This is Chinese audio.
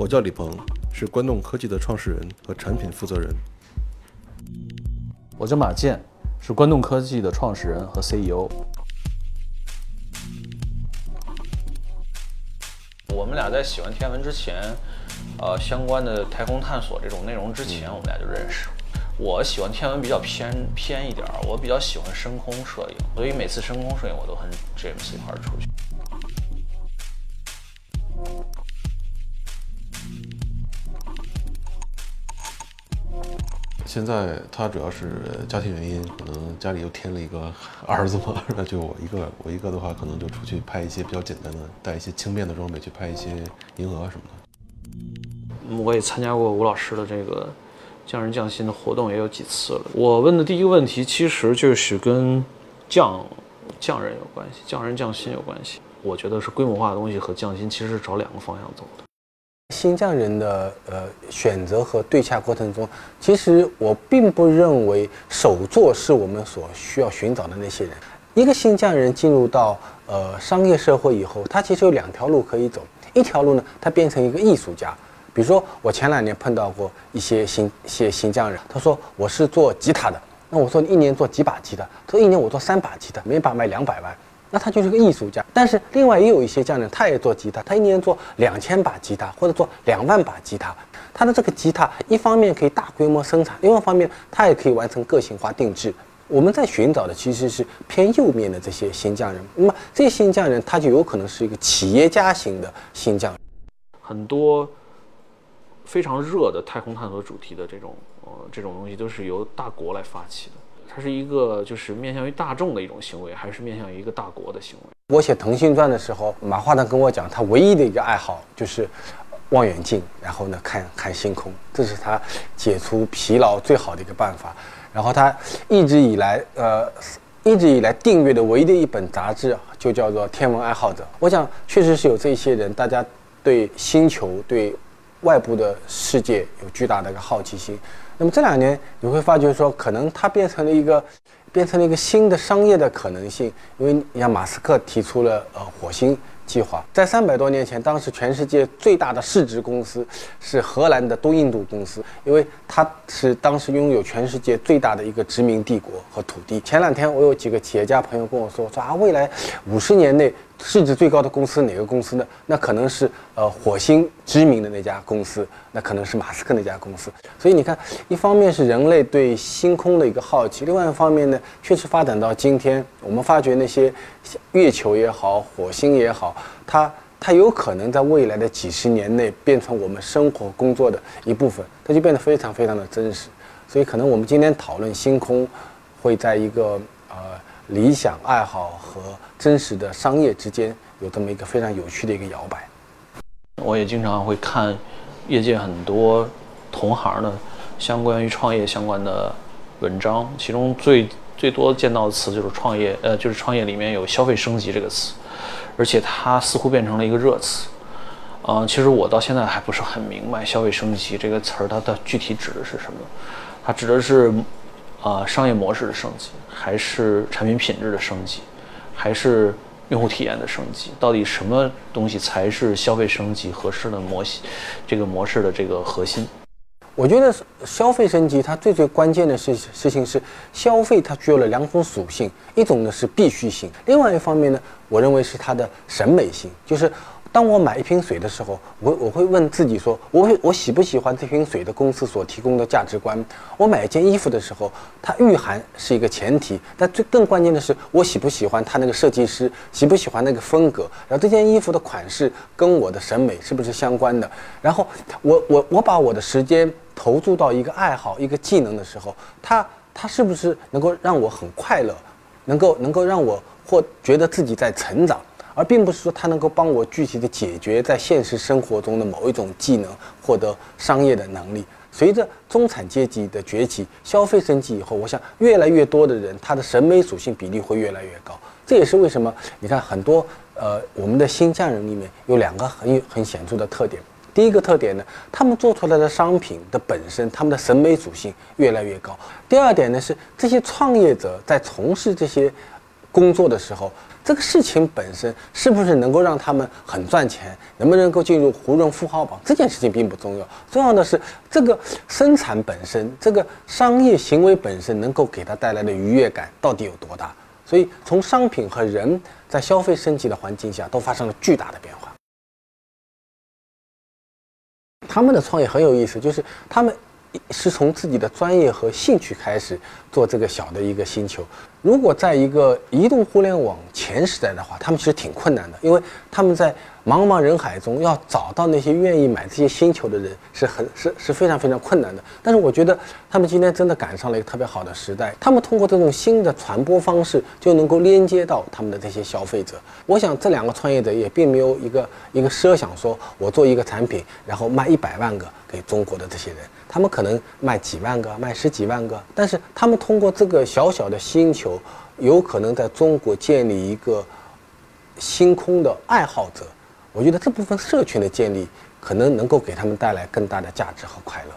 我叫李鹏，是关动科技的创始人和产品负责人。我叫马健，是关动科技的创始人和 CEO。我们俩在喜欢天文之前，呃，相关的太空探索这种内容之前，我们俩就认识。我喜欢天文比较偏偏一点儿，我比较喜欢深空摄影，所以每次深空摄影我都很 James 一块儿出去。现在他主要是家庭原因，可能家里又添了一个儿子嘛，那就我一个，我一个的话，可能就出去拍一些比较简单的，带一些轻便的装备去拍一些银河什么的。我也参加过吴老师的这个匠人匠心的活动，也有几次了。我问的第一个问题，其实就是跟匠匠人有关系，匠人匠心有关系。我觉得是规模化的东西和匠心其实是朝两个方向走的。新疆人的呃选择和对洽过程中，其实我并不认为手作是我们所需要寻找的那些人。一个新疆人进入到呃商业社会以后，他其实有两条路可以走。一条路呢，他变成一个艺术家。比如说，我前两年碰到过一些新一些新疆人，他说我是做吉他的，那我说你一年做几把吉他？他说一年我做三把吉他，每把卖两百万。那他就是个艺术家，但是另外也有一些匠人，他也做吉他，他一年做两千把吉他，或者做两万把吉他。他的这个吉他一方面可以大规模生产，另外一方面他也可以完成个性化定制。我们在寻找的其实是偏右面的这些新匠人。那么这些新匠人，他就有可能是一个企业家型的新匠人。很多非常热的太空探索主题的这种呃这种东西，都是由大国来发起的。它是一个就是面向于大众的一种行为，还是面向于一个大国的行为？我写《腾讯传》的时候，马化腾跟我讲，他唯一的一个爱好就是望远镜，然后呢看看星空，这是他解除疲劳最好的一个办法。然后他一直以来，呃，一直以来订阅的唯一的一本杂志就叫做《天文爱好者》。我想，确实是有这些人，大家对星球、对外部的世界有巨大的一个好奇心。那么这两年你会发觉说，可能它变成了一个，变成了一个新的商业的可能性。因为你像马斯克提出了呃火星计划，在三百多年前，当时全世界最大的市值公司是荷兰的东印度公司，因为它是当时拥有全世界最大的一个殖民帝国和土地。前两天我有几个企业家朋友跟我说，说啊，未来五十年内。市值最高的公司哪个公司呢？那可能是呃火星知名的那家公司，那可能是马斯克那家公司。所以你看，一方面是人类对星空的一个好奇，另外一方面呢，确实发展到今天，我们发觉那些月球也好，火星也好，它它有可能在未来的几十年内变成我们生活工作的一部分，它就变得非常非常的真实。所以可能我们今天讨论星空，会在一个呃。理想爱好和真实的商业之间有这么一个非常有趣的一个摇摆。我也经常会看业界很多同行的相关于创业相关的文章，其中最最多见到的词就是创业，呃，就是创业里面有消费升级这个词，而且它似乎变成了一个热词。嗯，其实我到现在还不是很明白消费升级这个词儿它的具体指的是什么，它指的是。啊，商业模式的升级，还是产品品质的升级，还是用户体验的升级？到底什么东西才是消费升级合适的模型？这个模式的这个核心？我觉得消费升级它最最关键的事事情是消费，它具有了两种属性，一种呢是必需性，另外一方面呢，我认为是它的审美性，就是。当我买一瓶水的时候，我我会问自己说，我我喜不喜欢这瓶水的公司所提供的价值观？我买一件衣服的时候，它御寒是一个前提，但最更关键的是，我喜不喜欢它那个设计师，喜不喜欢那个风格？然后这件衣服的款式跟我的审美是不是相关的？然后我我我把我的时间投注到一个爱好、一个技能的时候，它它是不是能够让我很快乐，能够能够让我或觉得自己在成长？而并不是说它能够帮我具体的解决在现实生活中的某一种技能，获得商业的能力。随着中产阶级的崛起，消费升级以后，我想越来越多的人他的审美属性比例会越来越高。这也是为什么你看很多呃我们的新疆人里面有两个很有很显著的特点。第一个特点呢，他们做出来的商品的本身，他们的审美属性越来越高。第二点呢是这些创业者在从事这些工作的时候。这个事情本身是不是能够让他们很赚钱，能不能够进入胡润富豪榜，这件事情并不重要。重要的是这个生产本身，这个商业行为本身能够给他带来的愉悦感到底有多大？所以，从商品和人在消费升级的环境下，都发生了巨大的变化。他们的创业很有意思，就是他们。是从自己的专业和兴趣开始做这个小的一个星球。如果在一个移动互联网前时代的话，他们其实挺困难的，因为他们在茫茫人海中要找到那些愿意买这些星球的人是很是是非常非常困难的。但是我觉得他们今天真的赶上了一个特别好的时代，他们通过这种新的传播方式就能够连接到他们的这些消费者。我想这两个创业者也并没有一个一个设想，说我做一个产品，然后卖一百万个给中国的这些人。他们可能卖几万个，卖十几万个，但是他们通过这个小小的星球有可能在中国建立一个星空的爱好者。我觉得这部分社群的建立，可能能够给他们带来更大的价值和快乐。